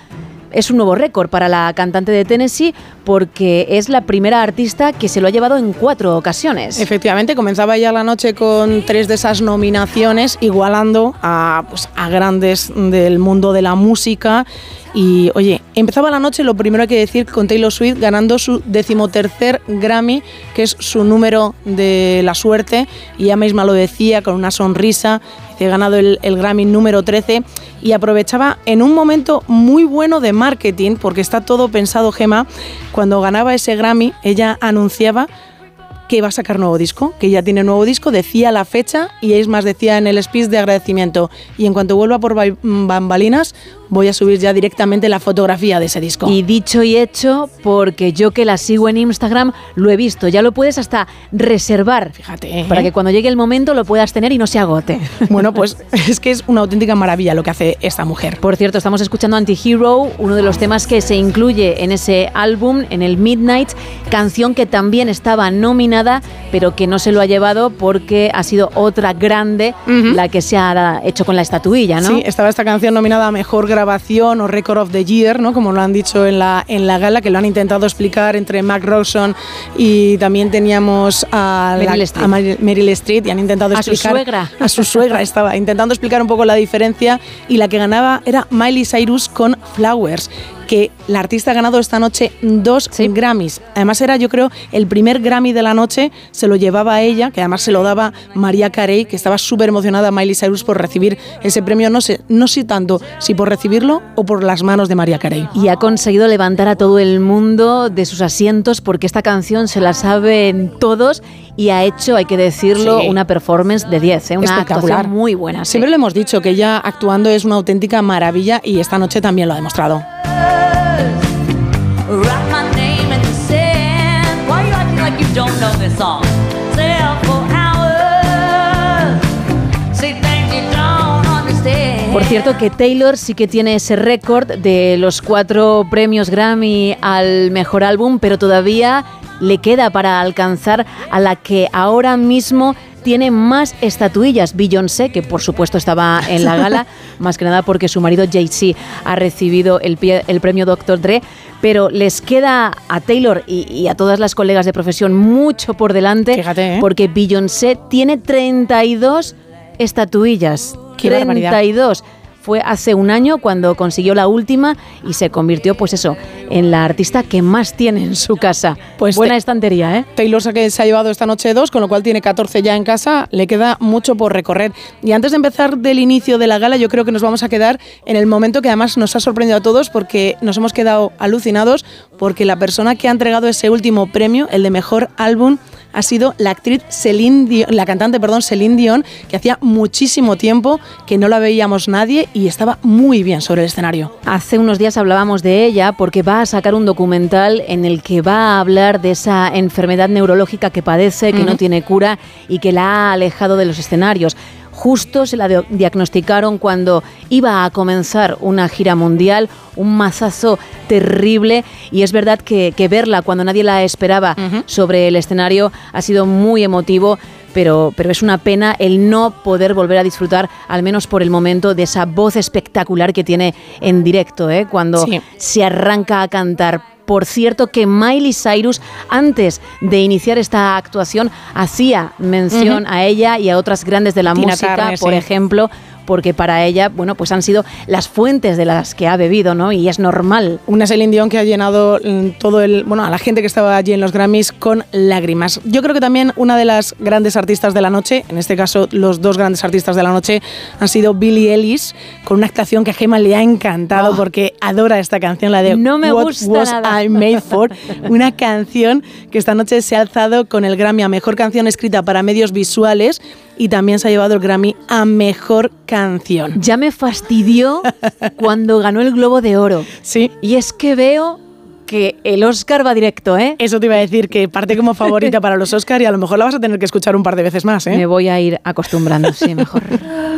es un nuevo récord para la cantante de Tennessee porque es la primera artista que se lo ha llevado en cuatro ocasiones. Efectivamente, comenzaba ya la noche con tres de esas nominaciones, igualando a, pues, a grandes del mundo de la música. Y oye, empezaba la noche, lo primero hay que decir, con Taylor Swift ganando su decimotercer Grammy, que es su número de la suerte, y ella misma lo decía con una sonrisa, he ganado el, Grammy número 13 y aprovechaba en un momento muy bueno de marketing, porque está todo pensado, Gema, cuando ganaba ese Grammy, ella anunciaba que va a sacar nuevo disco, que ya tiene nuevo disco, decía la fecha y es más decía en el speech de agradecimiento. Y en cuanto vuelva por bambalinas, voy a subir ya directamente la fotografía de ese disco. Y dicho y hecho, porque yo que la sigo en Instagram lo he visto, ya lo puedes hasta reservar. Fíjate. ¿eh? Para que cuando llegue el momento lo puedas tener y no se agote. Bueno, pues es que es una auténtica maravilla lo que hace esta mujer. Por cierto, estamos escuchando Anti-Hero, uno de los temas que se incluye en ese álbum, en el Midnight, canción que también estaba nominada, pero que no se lo ha llevado porque ha sido otra grande uh -huh. la que se ha hecho con la estatuilla, ¿no? Sí, estaba esta canción nominada a Mejor grabación o Record of the Year, ¿no? como lo han dicho en la, en la gala, que lo han intentado explicar entre Mac Rawson y también teníamos a, la- Meryl a Streep y han intentado A su explicar suegra. a su suegra estaba intentando explicar un poco la diferencia y la que ganaba era Miley Cyrus con Flowers que la artista ha ganado esta noche dos Grammys. Además era, yo creo, el primer Grammy de la noche, se lo llevaba a ella, que además se lo daba María Carey, que estaba súper emocionada Miley Cyrus por recibir ese premio, no sé, no sé tanto si por recibirlo o por las manos de María Carey. Y ha conseguido levantar a todo el mundo de sus asientos porque esta canción se la saben todos y ha hecho, hay que decirlo, Sí. una performance de 10, ¿eh? una Espectacular. actuación muy buena. sí. Siempre lo hemos dicho, que ella actuando es una auténtica maravilla y esta noche también lo ha demostrado. Por cierto que Taylor sí que tiene ese récord de los cuatro premios Grammy al mejor álbum, pero todavía le queda para alcanzar a la que ahora mismo tiene más estatuillas, Beyoncé, que por supuesto estaba en la gala, más que nada porque su marido Jay-Z ha recibido el, pie- el premio Dr. Dre, pero les queda a Taylor y, y a todas las colegas de profesión mucho por delante, ¿eh? porque Beyoncé tiene 32 estatuillas. Qué barbaridad. 32. Fue hace un año cuando consiguió la última y se convirtió, pues eso, en la artista que más tiene en su casa. Pues Buena te- estantería, ¿eh? Taylor que se ha llevado esta noche dos, con lo cual tiene 14 ya en casa, le queda mucho por recorrer. Y antes de empezar del inicio de la gala, yo creo que nos vamos a quedar en el momento que además nos ha sorprendido a todos porque nos hemos quedado alucinados porque la persona que ha entregado ese último premio, el de mejor álbum, ha sido la actriz Celine Dion, la cantante, perdón, Celine Dion, que hacía muchísimo tiempo que no la veíamos nadie y estaba muy bien sobre el escenario. Hace unos días hablábamos de ella porque va a sacar un documental en el que va a hablar de esa enfermedad neurológica que padece, que no tiene cura y que la ha alejado de los escenarios. Justo se la diagnosticaron cuando iba a comenzar una gira mundial, un mazazo terrible y es verdad que, que verla cuando nadie la esperaba sobre el escenario ha sido muy emotivo pero, pero es una pena el no poder volver a disfrutar, al menos por el momento, de esa voz espectacular que tiene en directo, ¿eh? cuando Sí. se arranca a cantar. Por cierto que Miley Cyrus, antes de iniciar esta actuación, hacía mención a ella y a otras grandes de la Tina música, Turner, por sí. ejemplo, porque para ella, bueno, pues han sido las fuentes de las que ha bebido, ¿no? Y es normal. Una Celine Dion que ha llenado mm, todo el, bueno, a la gente que estaba allí en los Grammys con lágrimas. Yo creo que también una de las grandes artistas de la noche, en este caso los dos grandes artistas de la noche, han sido Billie Eilish, con una actuación que a Gemma le ha encantado porque adora esta canción, la de Oh. No me What gusta Was nada. I Made For, una canción que esta noche se ha alzado con el Grammy a Mejor Canción Escrita para Medios Visuales y también se ha llevado el Grammy a Mejor Canción. Ya me fastidió cuando ganó el Globo de Oro. Sí. Y es que veo que el Oscar va directo, ¿eh? Eso te iba a decir, que parte como favorita para los Oscar y a lo mejor la vas a tener que escuchar un par de veces más, ¿eh? Me voy a ir acostumbrando, sí, mejor.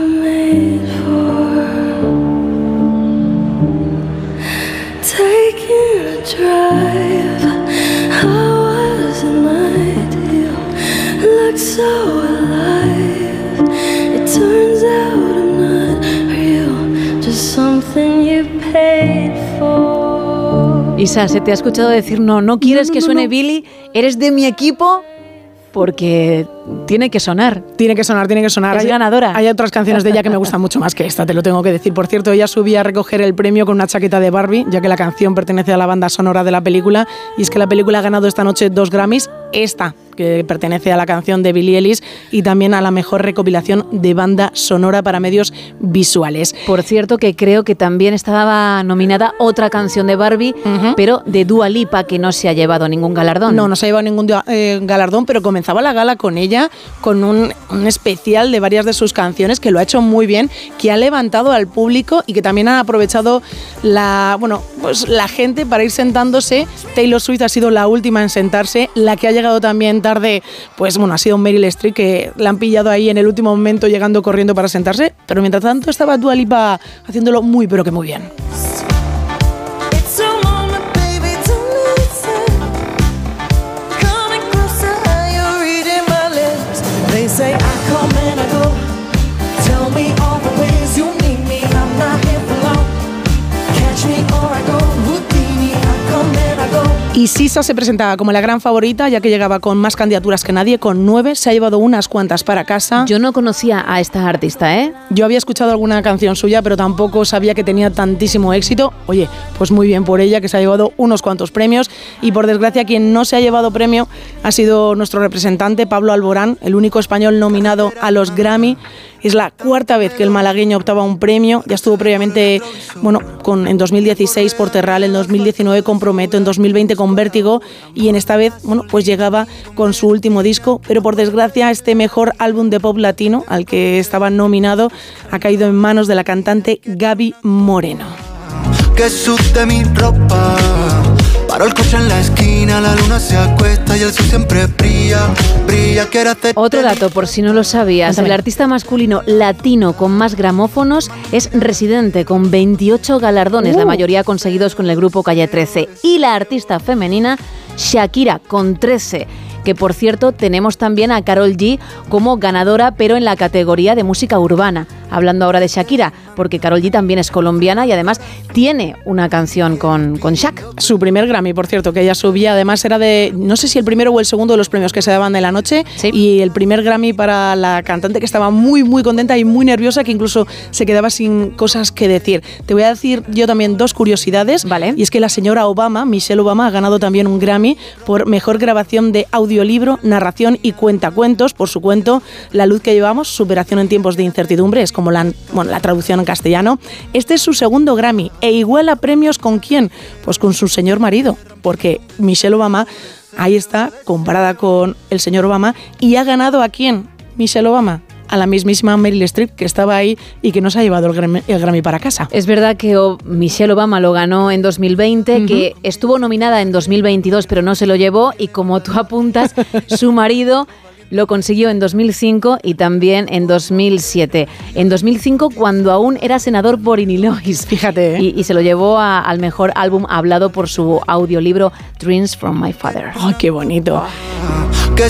Isa, ¿se te ha escuchado decir no, no quieres que suene Billy? ¿Eres de mi equipo? Porque tiene que sonar. Tiene que sonar, tiene que sonar. Es Hay- ganadora. Hay otras canciones de ella que me gustan mucho más que esta, te lo tengo que decir. Por cierto, ella subía a recoger el premio con una chaqueta de Barbie, ya que la canción pertenece a la banda sonora de la película. Y es que la película ha ganado esta noche dos Grammys. Esta, que pertenece a la canción de Billie Ellis y también a la mejor recopilación de banda sonora para medios visuales. Por cierto, que creo que también estaba nominada otra canción de Barbie, pero de Dua Lipa, que no se ha llevado ningún galardón. No, no se ha llevado ningún eh, galardón, pero comenzaba la gala con ella, con un, especial de varias de sus canciones, que lo ha hecho muy bien, que ha levantado al público y que también ha aprovechado la, bueno, pues la gente para ir sentándose. Taylor Swift ha sido la última en sentarse, la que ha llegado también tarde, pues bueno, ha sido Meryl Streep, que la han pillado ahí en el último momento llegando corriendo para sentarse, pero mientras tanto estaba Dua Lipa haciéndolo muy, pero que muy bien. Y Sisa se presentaba como la gran favorita, ya que llegaba con más candidaturas que nadie, con nueve, se ha llevado unas cuantas para casa. Yo no conocía a esta artista, ¿eh? Yo había escuchado alguna canción suya, pero tampoco sabía que tenía tantísimo éxito. Oye, pues muy bien por ella, que se ha llevado unos cuantos premios. Y por desgracia, quien no se ha llevado premio ha sido nuestro representante, Pablo Alborán, el único español nominado a los Grammy. Es la cuarta vez que el malagueño optaba un premio. Ya estuvo previamente, bueno, en 2016 por Terral, en 2019 con Prometo, en 2020 con Vértigo y en esta vez, bueno, pues llegaba con su último disco. Pero por desgracia, este mejor álbum de pop latino al que estaba nominado ha caído en manos de la cantante Gaby Moreno. Mi ropa. En la esquina, la luna se acuesta y siempre Otro dato, por si no lo sabías, el artista masculino latino con más gramófonos es Residente, con 28 galardones, la Uh. mayoría conseguidos con el grupo Calle 13. Y la artista femenina, Shakira, con 13. Que por cierto, tenemos también a Carol G como ganadora, pero en la categoría de música urbana. Hablando ahora de Shakira, porque Carol G también es colombiana y además tiene una canción con, con Shak. Su primer Grammy, por cierto, que ella subía, además era de, no sé si el primero o el segundo de los premios que se daban de la noche, y el primer Grammy para la cantante que estaba muy, muy contenta y muy nerviosa, que incluso se quedaba sin cosas que decir. Te voy a decir yo también dos curiosidades, vale. y es que la señora Obama, Michelle Obama, ha ganado también un Grammy por mejor grabación de audiolibro, narración y cuentacuentos, por su cuento La luz que llevamos, superación en tiempos de incertidumbre, es como la, bueno, la traducción en castellano. Este es su segundo Grammy e iguala premios con quién? Pues con su señor marido, porque Michelle Obama ahí está comparada con el señor Obama y ha ganado a quién? Michelle Obama a la mismísima Meryl Streep que estaba ahí y que no se ha llevado el Grammy, el Grammy para casa. Es verdad que o- Michelle Obama lo ganó en 2020, que estuvo nominada en 2022 pero no se lo llevó y como tú apuntas, su marido lo consiguió en 2005 y también en 2007. En 2005 cuando aún era senador por Illinois. Fíjate. Y, y se lo llevó a- al mejor álbum hablado por su audiolibro Dreams from My Father. ¡Ay, qué bonito! que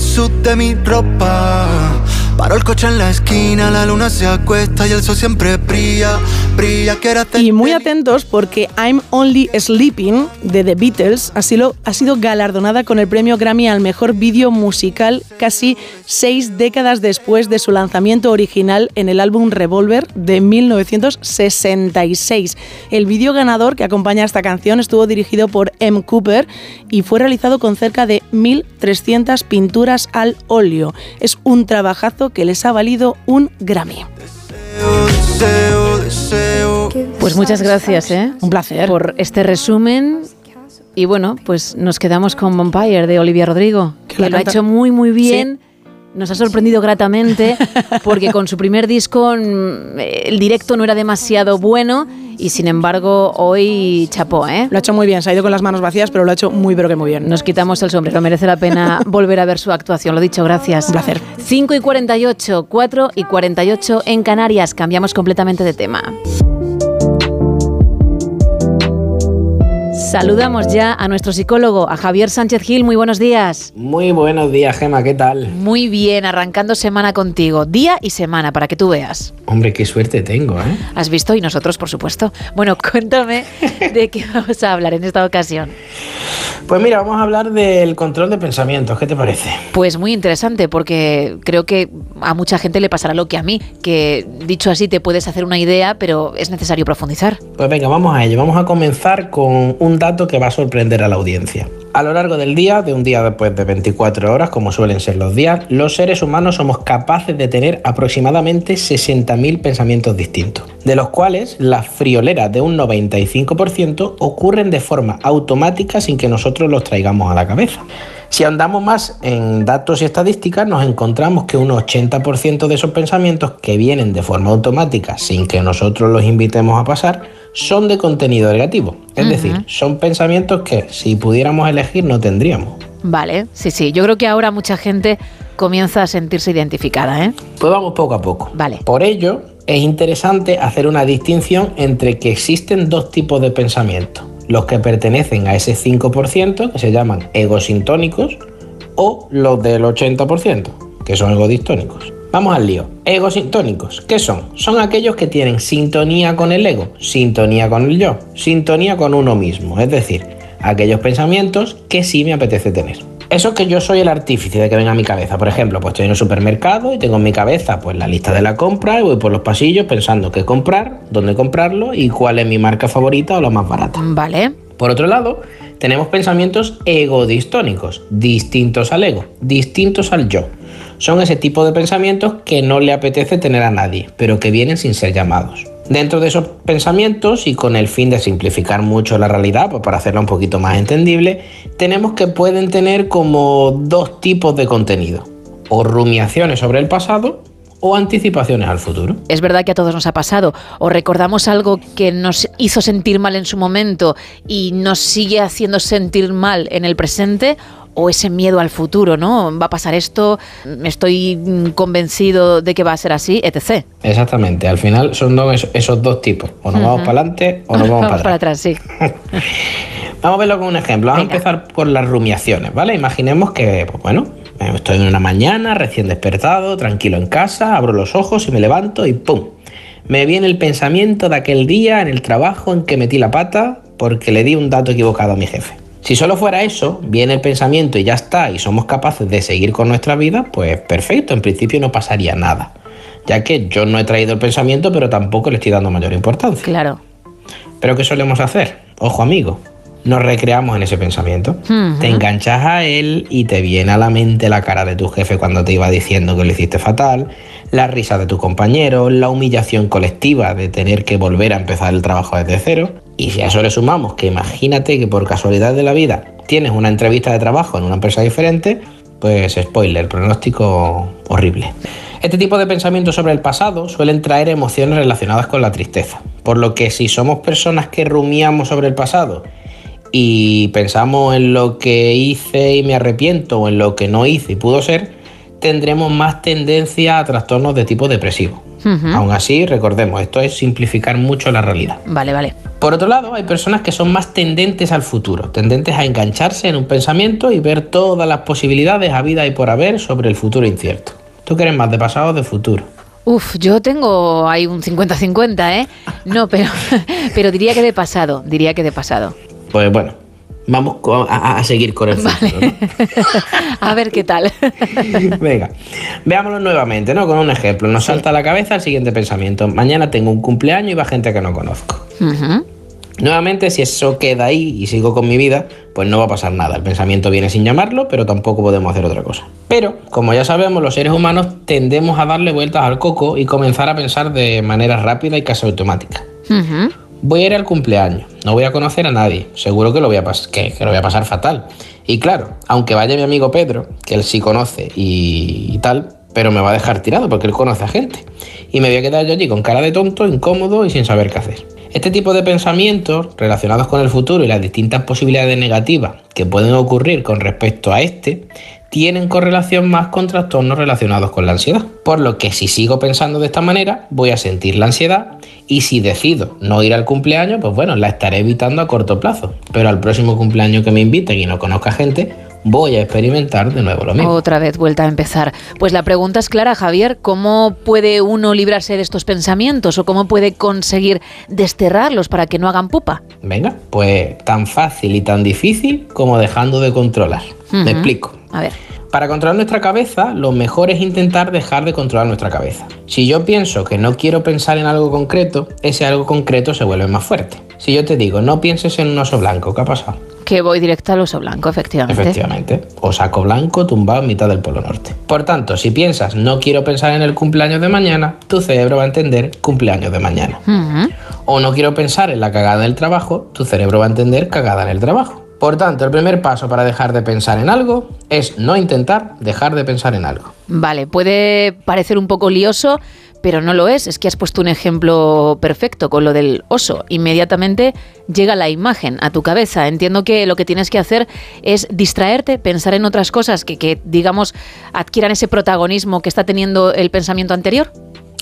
mi ropa. Paro el coche en la esquina, la luna se acuesta y el sol siempre brilla, brilla. Quiero hacer Y muy atentos porque I'm Only Sleeping de The Beatles ha sido, ha sido galardonada con el premio Grammy al mejor vídeo musical casi seis décadas después de su lanzamiento original en el álbum Revolver de 1966. El vídeo ganador que acompaña a esta canción estuvo dirigido por M. Cooper y fue realizado con cerca de 1.300 pinturas al óleo. Es un trabajazo que les ha valido un Grammy. Pues muchas gracias, ¿eh? Un placer. Por este resumen. Y bueno, pues nos quedamos con Vampire de Olivia Rodrigo, que, lo ha hecho muy, muy bien. Nos ha sorprendido gratamente porque con su primer disco mm, el directo no era demasiado bueno y sin embargo hoy chapó, ¿eh? Lo ha hecho muy bien, se ha ido con las manos vacías, pero lo ha hecho muy pero que muy bien. Nos quitamos el sombrero, merece la pena volver a ver su actuación. Lo dicho, gracias. Un placer. 5 y 48, 4 y 48 en Canarias. Cambiamos completamente de tema. Saludamos ya a nuestro psicólogo, a Javier Sánchez Gil. Muy buenos días. Muy buenos días, Gema, ¿qué tal? Muy bien, arrancando semana contigo. Día y semana, para que tú veas. Hombre, qué suerte tengo, ¿eh? ¿Has visto? Y nosotros, por supuesto. Bueno, cuéntame de qué vamos a hablar en esta ocasión. Pues mira, vamos a hablar del control de pensamientos, ¿qué te parece? Pues muy interesante porque creo que a mucha gente le pasará lo que a mí, que dicho así te puedes hacer una idea, pero es necesario profundizar. Pues venga, vamos a ello. Vamos a comenzar con un dato que va a sorprender a la audiencia. A lo largo del día, de un día después de 24 horas, como suelen ser los días, los seres humanos somos capaces de tener aproximadamente 60.000 pensamientos distintos, de los cuales las frioleras de un 95% ocurren de forma automática sin que nosotros los traigamos a la cabeza. Si andamos más en datos y estadísticas, nos encontramos que un 80% de esos pensamientos que vienen de forma automática sin que nosotros los invitemos a pasar, son de contenido negativo. Es decir, son pensamientos que si pudiéramos elegir no tendríamos. Vale, sí, sí. Yo creo que ahora mucha gente comienza a sentirse identificada, ¿eh? Pues vamos poco a poco. Vale. Por ello, es interesante hacer una distinción entre que existen dos tipos de pensamientos. Los que pertenecen a ese 5%, que se llaman egosintónicos, o los del 80%, que son egodistónicos. Vamos al lío. Egosintónicos, ¿qué son? Son aquellos que tienen sintonía con el ego, sintonía con el yo, sintonía con uno mismo. Es decir, aquellos pensamientos que sí me apetece tener. Eso es que yo soy el artífice de que venga a mi cabeza. Por ejemplo, pues estoy en el supermercado y tengo en mi cabeza pues la lista de la compra y voy por los pasillos pensando qué comprar, dónde comprarlo y cuál es mi marca favorita o la más barata. Vale. Por otro lado, tenemos pensamientos egodistónicos, distintos al ego, distintos al yo. Son ese tipo de pensamientos que no le apetece tener a nadie, pero que vienen sin ser llamados. Dentro de esos pensamientos y con el fin de simplificar mucho la realidad, pues para hacerla un poquito más entendible, tenemos que pueden tener como dos tipos de contenido, o rumiaciones sobre el pasado o anticipaciones al futuro. Es verdad que a todos nos ha pasado. O recordamos algo que nos hizo sentir mal en su momento y nos sigue haciendo sentir mal en el presente. O ese miedo al futuro, ¿no? Va a pasar esto, estoy convencido de que va a ser así, etc. Exactamente, al final son dos- esos dos tipos, o nos vamos para adelante o nos vamos, para atrás. sí. Vamos a verlo con un ejemplo. Vamos a empezar por las rumiaciones, ¿vale? Imaginemos que, pues bueno, estoy en una mañana, recién despertado, tranquilo en casa, abro los ojos y me levanto y ¡pum! Me viene el pensamiento de aquel día en el trabajo en que metí la pata porque le di un dato equivocado a mi jefe. Si solo fuera eso, viene el pensamiento y ya está, y somos capaces de seguir con nuestra vida, pues perfecto, en principio no pasaría nada. Ya que yo no he traído el pensamiento, pero tampoco le estoy dando mayor importancia. Claro. Pero ¿qué solemos hacer? Ojo amigo, nos recreamos en ese pensamiento. Te enganchas a él y te viene a la mente la cara de tu jefe cuando te iba diciendo que lo hiciste fatal, la risa de tu compañero, la humillación colectiva de tener que volver a empezar el trabajo desde cero. Y si a eso le sumamos que imagínate que por casualidad de la vida tienes una entrevista de trabajo en una empresa diferente, pues spoiler, pronóstico horrible. Este tipo de pensamientos sobre el pasado suelen traer emociones relacionadas con la tristeza, por lo que si somos personas que rumiamos sobre el pasado y pensamos en lo que hice y me arrepiento o en lo que no hice y pudo ser, tendremos más tendencia a trastornos de tipo depresivo. Ujú. Aún así, recordemos, esto es simplificar mucho la realidad. Vale, vale. Por otro lado, hay personas que son más tendentes al futuro, tendentes a engancharse en un pensamiento y ver todas las posibilidades a vida y por haber sobre el futuro incierto. ¿Tú quieres más de pasado o de futuro? Uf, yo tengo ahí un 50-50, ¿eh? No, pero, pero diría que de pasado, diría que de pasado. Pues bueno, vamos a, a seguir con el. ¿no? A ver qué tal. Venga, veámoslo nuevamente, ¿no? Con un ejemplo. Nos salta a la cabeza el siguiente pensamiento. Mañana tengo un cumpleaños y va gente que no conozco. Nuevamente, si eso queda ahí y sigo con mi vida, pues no va a pasar nada. El pensamiento viene sin llamarlo, pero tampoco podemos hacer otra cosa. Pero, como ya sabemos, los seres humanos tendemos a darle vueltas al coco y comenzar a pensar de manera rápida y casi automática. Voy a ir al cumpleaños, no voy a conocer a nadie, seguro que lo voy a, pasar fatal. Y claro, aunque vaya mi amigo Pedro, que él sí conoce y, y tal, pero me va a dejar tirado porque él conoce a gente. Y me voy a quedar yo allí con cara de tonto, incómodo y sin saber qué hacer. Este tipo de pensamientos relacionados con el futuro y las distintas posibilidades negativas que pueden ocurrir con respecto a este, tienen correlación más con trastornos relacionados con la ansiedad. Por lo que si sigo pensando de esta manera, voy a sentir la ansiedad y si decido no ir al cumpleaños, pues bueno, la estaré evitando a corto plazo. Pero al próximo cumpleaños que me inviten y no conozca gente, voy a experimentar de nuevo lo mismo. Otra vez vuelta a empezar. Pues la pregunta es clara, Javier, ¿cómo puede uno librarse de estos pensamientos o cómo puede conseguir desterrarlos para que no hagan pupa? Venga, pues tan fácil y tan difícil como dejando de controlar. Ujú. Me explico. A ver. Para controlar nuestra cabeza, lo mejor es intentar dejar de controlar nuestra cabeza. Si yo pienso que no quiero pensar en algo concreto, ese algo concreto se vuelve más fuerte. Si yo te digo, no pienses en un oso blanco, ¿qué ha pasado? Que voy directo al oso blanco, efectivamente. Efectivamente, o saco blanco tumbado en mitad del Polo Norte. Por tanto, si piensas, no quiero pensar en el cumpleaños de mañana, tu cerebro va a entender cumpleaños de mañana. O no quiero pensar en la cagada del trabajo, tu cerebro va a entender cagada en el trabajo. Por tanto, el primer paso para dejar de pensar en algo es no intentar dejar de pensar en algo. Vale, puede parecer un poco lioso, pero no lo es. Es que has puesto un ejemplo perfecto con lo del oso. Inmediatamente llega la imagen a tu cabeza. Entiendo que lo que tienes que hacer es distraerte, pensar en otras cosas que, que, digamos, adquieran ese protagonismo que está teniendo el pensamiento anterior.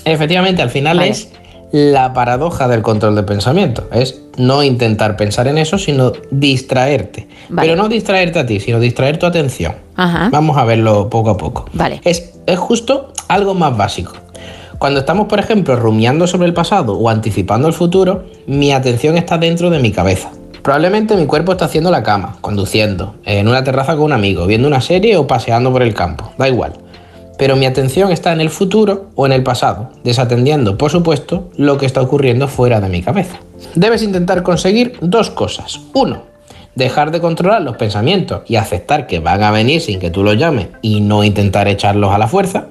Efectivamente, al final Vale. es la paradoja del control del pensamiento. Es no intentar pensar en eso, sino distraerte. Vale. Pero no distraerte a ti, sino distraer tu atención. Ajá. Vamos a verlo poco a poco. Vale. Es, es justo algo más básico. Cuando estamos, por ejemplo, rumiando sobre el pasado o anticipando el futuro, mi atención está dentro de mi cabeza. Probablemente mi cuerpo está haciendo la cama, conduciendo, en una terraza con un amigo, viendo una serie o paseando por el campo, da igual. Pero mi atención está en el futuro o en el pasado, desatendiendo, por supuesto, lo que está ocurriendo fuera de mi cabeza. Debes intentar conseguir dos cosas. Uno, dejar de controlar los pensamientos y aceptar que van a venir sin que tú los llames y no intentar echarlos a la fuerza.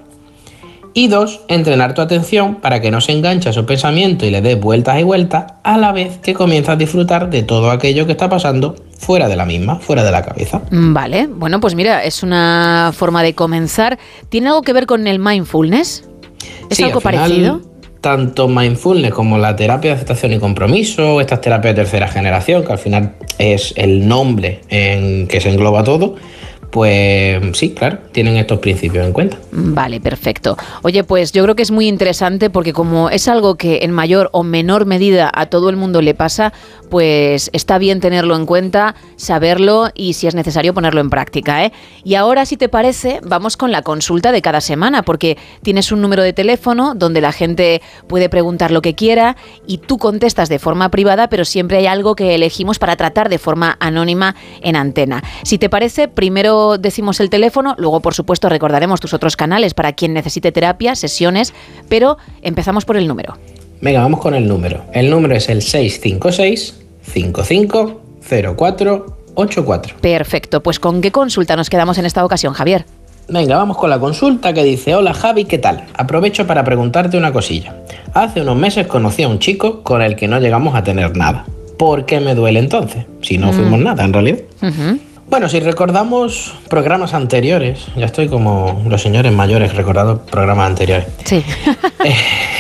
Y dos, entrenar tu atención para que no se enganche a esos pensamientos y le des vueltas y vueltas a la vez que comienzas a disfrutar de todo aquello que está pasando fuera de la misma, fuera de la cabeza. Mm, Vale, bueno, pues mira, es una forma de comenzar. ¿Tiene algo que ver con el mindfulness? ¿Es Sí, algo al final, parecido? Tanto mindfulness como la terapia de aceptación y compromiso, estas terapias de tercera generación, que al final es el nombre en que se engloba todo, pues sí, claro, tienen estos principios en cuenta. Vale, perfecto. Oye, pues yo creo que es muy interesante porque como es algo que en mayor o menor medida a todo el mundo le pasa, pues está bien tenerlo en cuenta, saberlo y si es necesario ponerlo en práctica. ¿eh? Y ahora, si te parece, vamos con la consulta de cada semana porque tienes un número de teléfono donde la gente puede preguntar lo que quiera y tú contestas de forma privada, pero siempre hay algo que elegimos para tratar de forma anónima en antena. Si te parece, primero decimos el teléfono, luego por supuesto recordaremos tus otros canales para quien necesite terapia, sesiones, pero empezamos por el número. Venga, vamos con el número. El número es el 656 55 0484. Perfecto, pues ¿con qué consulta nos quedamos en esta ocasión, Javier? Venga, vamos con la consulta que dice, hola Javi, ¿qué tal? Aprovecho para preguntarte una cosilla. Hace unos meses conocí a un chico con el que no llegamos a tener nada. ¿Por qué me duele entonces? Si no Mm. fuimos nada, en realidad. Bueno, si recordamos programas anteriores, ya estoy como los señores mayores recordando programas anteriores. Sí.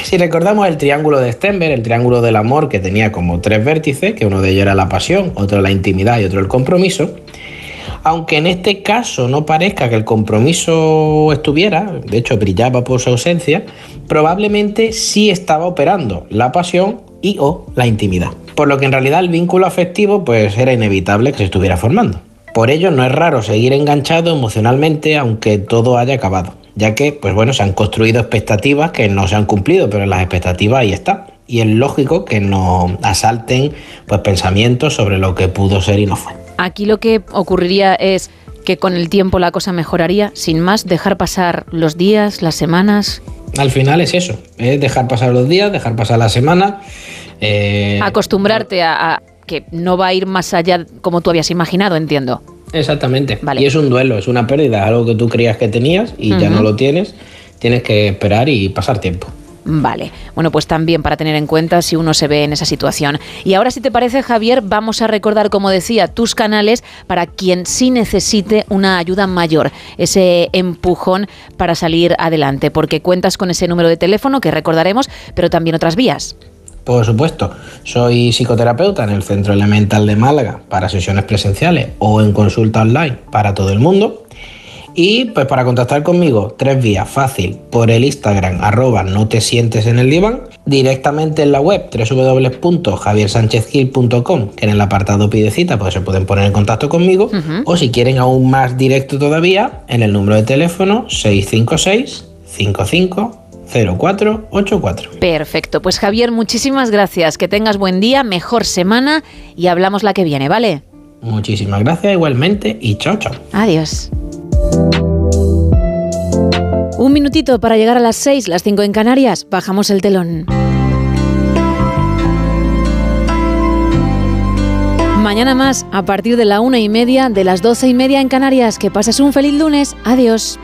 Si recordamos el triángulo de Stenberg, el triángulo del amor que tenía como tres vértices, que uno de ellos era la pasión, otro la intimidad y otro el compromiso, aunque en este caso no parezca que el compromiso estuviera, de hecho brillaba por su ausencia, probablemente sí estaba operando la pasión y o la intimidad. Por lo que en realidad el vínculo afectivo pues era inevitable que se estuviera formando. Por ello no es raro seguir enganchado emocionalmente aunque todo haya acabado, ya que pues bueno, se han construido expectativas que no se han cumplido, pero las expectativas ahí están. Y es lógico que nos asalten pues pensamientos sobre lo que pudo ser y no fue. Aquí lo que ocurriría es que con el tiempo la cosa mejoraría, sin más, dejar pasar los días, las semanas, Al final es eso, es dejar pasar los días, dejar pasar la semana. eh, acostumbrarte a, a que no va a ir más allá como tú habías imaginado, entiendo. Exactamente. Y es un duelo, es una pérdida, algo que tú creías que tenías y ya no lo tienes. Tienes que esperar y pasar tiempo. Vale, bueno, pues también para tener en cuenta si uno se ve en esa situación. Y ahora, si te parece, Javier, vamos a recordar, como decía, tus canales para quien sí necesite una ayuda mayor, ese empujón para salir adelante, porque cuentas con ese número de teléfono que recordaremos, pero también otras vías. Por supuesto, soy psicoterapeuta en el Centro Elemental de Málaga para sesiones presenciales o en consulta online para todo el mundo. Y pues para contactar conmigo, tres vías, fácil, por el Instagram, arroba no te sientes en el diván, directamente en la web www.javiersanchezgil.com, que en el apartado pide cita, pues se pueden poner en contacto conmigo, o si quieren aún más directo todavía, en el número de teléfono 656 55 0484. Perfecto, pues Javier, muchísimas gracias, que tengas buen día, mejor semana y hablamos la que viene, ¿vale? Muchísimas gracias igualmente y chao chao. Adiós. Un minutito para llegar a las 6, las 5 en Canarias. Bajamos el telón. Mañana más, a partir de la una y media, de las doce y media en Canarias. Que pases un feliz lunes. Adiós.